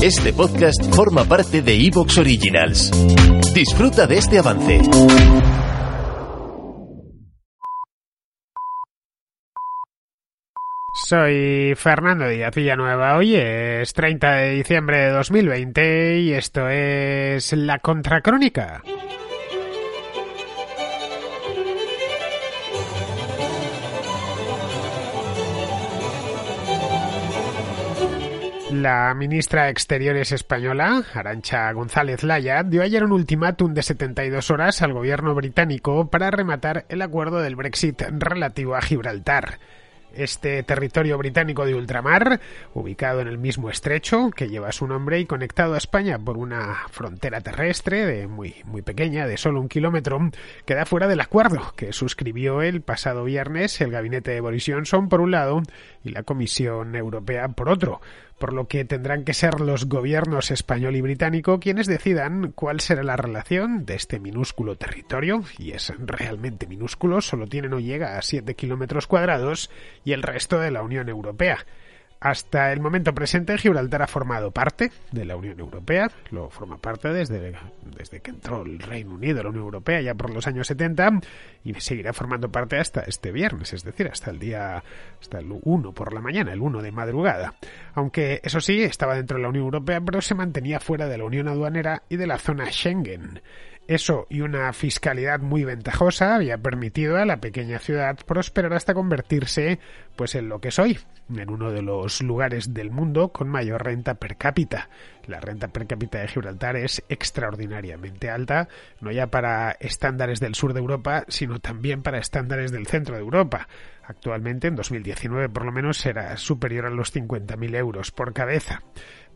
Este podcast forma parte de Evox Originals. Disfruta de este avance. Soy Fernando Díaz Villanueva. Hoy es 30 de diciembre de 2020 y esto es La Contracrónica. La ministra de Exteriores española, Arancha González Laya, dio ayer un ultimátum de 72 horas al gobierno británico para rematar el acuerdo del Brexit relativo a Gibraltar. Este territorio británico de ultramar, ubicado en el mismo estrecho que lleva su nombre y conectado a España por una frontera terrestre de muy, muy pequeña, de solo un kilómetro, queda fuera del acuerdo que suscribió el pasado viernes el gabinete de Boris Johnson por un lado y la Comisión Europea por otro por lo que tendrán que ser los gobiernos español y británico quienes decidan cuál será la relación de este minúsculo territorio, y es realmente minúsculo, solo tiene no llega a 7 kilómetros cuadrados, y el resto de la Unión Europea. Hasta el momento presente, Gibraltar ha formado parte de la Unión Europea, lo forma parte desde, desde que entró el Reino Unido a la Unión Europea ya por los años 70 y seguirá formando parte hasta este viernes, es decir, hasta el día, hasta el 1 por la mañana, el 1 de madrugada. Aunque, eso sí, estaba dentro de la Unión Europea, pero se mantenía fuera de la Unión Aduanera y de la zona Schengen. Eso y una fiscalidad muy ventajosa había permitido a la pequeña ciudad prosperar hasta convertirse pues en lo que es hoy, en uno de los lugares del mundo con mayor renta per cápita. La renta per cápita de Gibraltar es extraordinariamente alta, no ya para estándares del sur de Europa, sino también para estándares del centro de Europa. Actualmente, en 2019 por lo menos, será superior a los 50.000 euros por cabeza.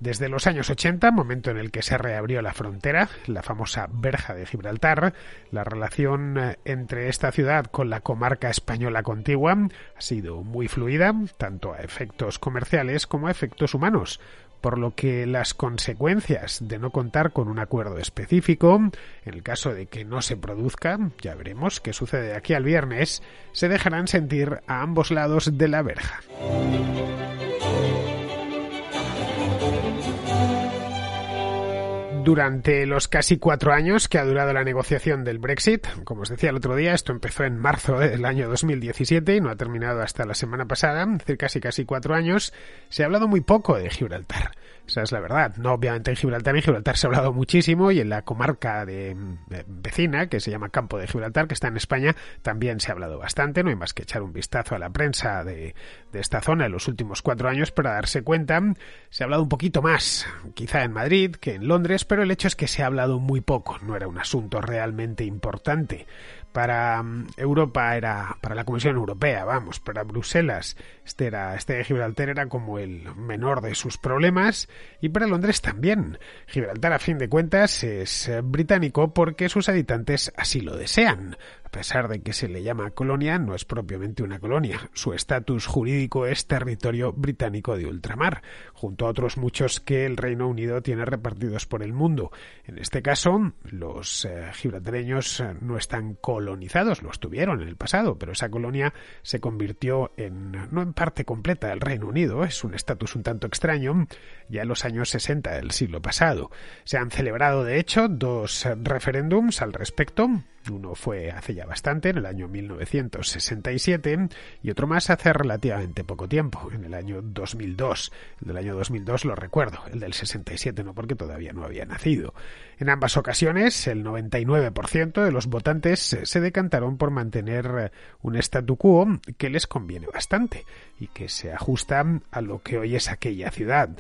Desde los años 80, momento en el que se reabrió la frontera, la famosa verja de Gibraltar, la relación eh, entre esta ciudad con la comarca española contigua ha sido muy fluida, tanto a efectos comerciales como a efectos humanos por lo que las consecuencias de no contar con un acuerdo específico, en el caso de que no se produzca, ya veremos qué sucede aquí al viernes, se dejarán sentir a ambos lados de la verja. Durante los casi cuatro años que ha durado la negociación del Brexit. Como os decía el otro día, esto empezó en marzo del año 2017 y no ha terminado hasta la semana pasada, casi casi cuatro años. Se ha hablado muy poco de Gibraltar. Esa es la verdad. No obviamente en Gibraltar. En Gibraltar se ha hablado muchísimo y en la comarca de, vecina, que se llama Campo de Gibraltar, que está en España, también se ha hablado bastante. No hay más que echar un vistazo a la prensa de, de esta zona en los últimos cuatro años para darse cuenta. Se ha hablado un poquito más, quizá en Madrid que en Londres, pero el hecho es que se ha hablado muy poco. No era un asunto realmente importante para mm, Europa era para la Comisión Europea, vamos, para Bruselas, este era este de Gibraltar era como el menor de sus problemas y para Londres también. Gibraltar a fin de cuentas es eh, británico porque sus habitantes así lo desean. A pesar de que se le llama colonia, no es propiamente una colonia. Su estatus jurídico es territorio británico de ultramar, junto a otros muchos que el Reino Unido tiene repartidos por el mundo. En este caso, los eh, gibraltareños eh, no están colonizados, lo estuvieron en el pasado, pero esa colonia se convirtió en, no en parte completa del Reino Unido, es un estatus un tanto extraño, ya en los años 60 del siglo pasado. Se han celebrado, de hecho, dos referéndums al respecto, uno fue hace ya bastante, en el año 1967, y otro más hace relativamente poco tiempo, en el año 2002. El del año 2002 lo recuerdo, el del 67 no, porque todavía no había nacido. En ambas ocasiones, el 99% de los votantes se decantaron por mantener un statu quo que les conviene bastante y que se ajusta a lo que hoy es aquella ciudad.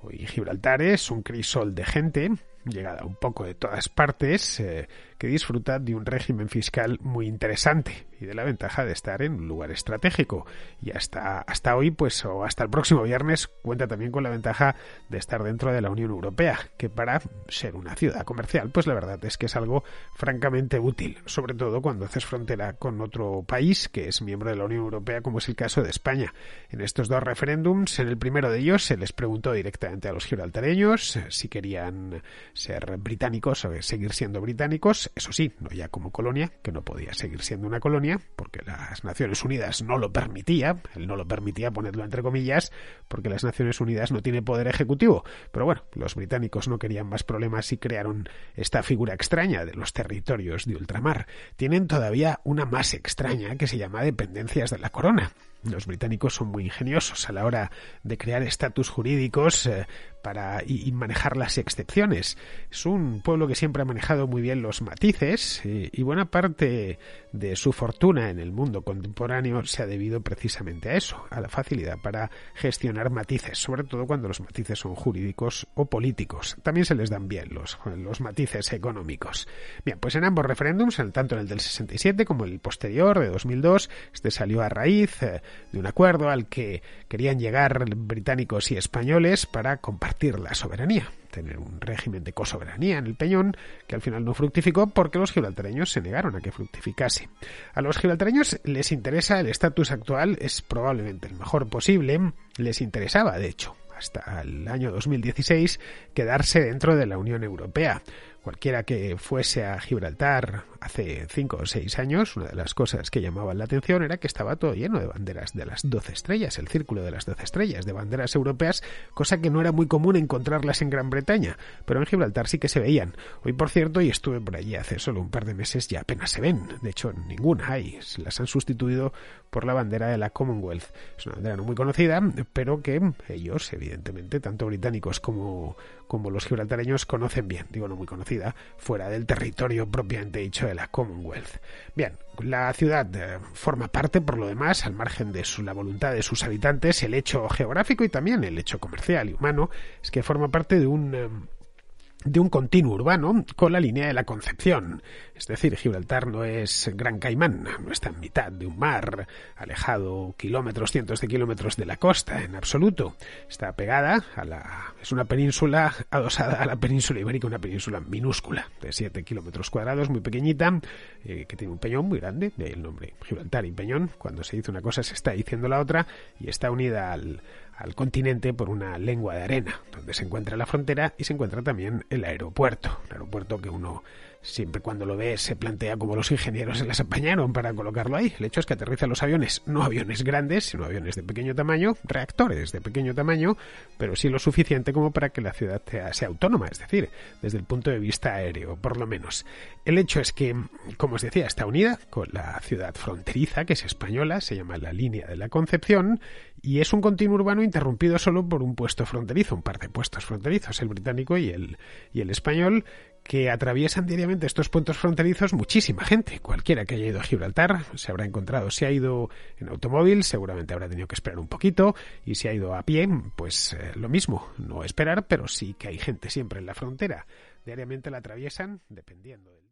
Hoy Gibraltar es un crisol de gente llegada un poco de todas partes, eh, que disfruta de un régimen fiscal muy interesante y de la ventaja de estar en un lugar estratégico. Y hasta, hasta hoy, pues, o hasta el próximo viernes, cuenta también con la ventaja de estar dentro de la Unión Europea, que para ser una ciudad comercial, pues la verdad es que es algo francamente útil, sobre todo cuando haces frontera con otro país que es miembro de la Unión Europea, como es el caso de España. En estos dos referéndums, en el primero de ellos se les preguntó directamente a los gibraltareños si querían ser británicos o seguir siendo británicos. Eso sí, no ya como colonia, que no podía seguir siendo una colonia, porque las Naciones Unidas no lo permitía, él no lo permitía ponerlo entre comillas, porque las Naciones Unidas no tiene poder ejecutivo. Pero bueno, los británicos no querían más problemas y crearon esta figura extraña de los territorios de ultramar. Tienen todavía una más extraña que se llama dependencias de la corona. Los británicos son muy ingeniosos a la hora de crear estatus jurídicos eh, para y, manejar las excepciones. Es un pueblo que siempre ha manejado muy bien los matices eh, y buena parte de su fortuna en el mundo contemporáneo se ha debido precisamente a eso, a la facilidad para gestionar matices, sobre todo cuando los matices son jurídicos o políticos. También se les dan bien los, los matices económicos. Bien, pues en ambos referéndums, tanto en el del 67 como el posterior de 2002, este salió a raíz eh, de un acuerdo al que querían llegar británicos y españoles para compartir la soberanía, tener un régimen de cosoberanía en el Peñón, que al final no fructificó porque los gibraltareños se negaron a que fructificase. A los gibraltareños les interesa el estatus actual, es probablemente el mejor posible, les interesaba, de hecho, hasta el año 2016 quedarse dentro de la Unión Europea. Cualquiera que fuese a Gibraltar hace cinco o seis años, una de las cosas que llamaban la atención era que estaba todo lleno de banderas de las doce estrellas, el círculo de las doce estrellas, de banderas europeas, cosa que no era muy común encontrarlas en Gran Bretaña, pero en Gibraltar sí que se veían. Hoy, por cierto, y estuve por allí hace solo un par de meses, ya apenas se ven. De hecho, ninguna hay. Las han sustituido por la bandera de la Commonwealth. Es una bandera no muy conocida, pero que ellos, evidentemente, tanto británicos como, como los gibraltareños, conocen bien. Digo, no muy conocida, fuera del territorio propiamente dicho la Commonwealth. Bien, la ciudad eh, forma parte, por lo demás, al margen de su, la voluntad de sus habitantes, el hecho geográfico y también el hecho comercial y humano, es que forma parte de un eh, de un continuo urbano con la línea de la Concepción. Es decir, Gibraltar no es Gran Caimán, no está en mitad de un mar alejado kilómetros, cientos de kilómetros de la costa, en absoluto. Está pegada a la... es una península adosada a la península ibérica, una península minúscula, de 7 kilómetros cuadrados, muy pequeñita, eh, que tiene un peñón muy grande, de ahí el nombre Gibraltar y peñón. Cuando se dice una cosa se está diciendo la otra y está unida al, al continente por una lengua de arena, donde se encuentra la frontera y se encuentra también el aeropuerto, el aeropuerto que uno siempre cuando lo ve se plantea como los ingenieros se las apañaron para colocarlo ahí. El hecho es que aterrizan los aviones, no aviones grandes, sino aviones de pequeño tamaño, reactores de pequeño tamaño, pero sí lo suficiente como para que la ciudad sea, autónoma, es decir, desde el punto de vista aéreo, por lo menos. El hecho es que, como os decía, está unida con la ciudad fronteriza, que es española, se llama la línea de la Concepción, y es un continuo urbano interrumpido solo por un puesto fronterizo, un par de puestos fronterizos, el británico y el, y el español, que atraviesan diariamente estos puntos fronterizos muchísima gente. Cualquiera que haya ido a Gibraltar se habrá encontrado. Si ha ido en automóvil, seguramente habrá tenido que esperar un poquito. Y si ha ido a pie, pues eh, lo mismo. No esperar, pero sí que hay gente siempre en la frontera. Diariamente la atraviesan dependiendo del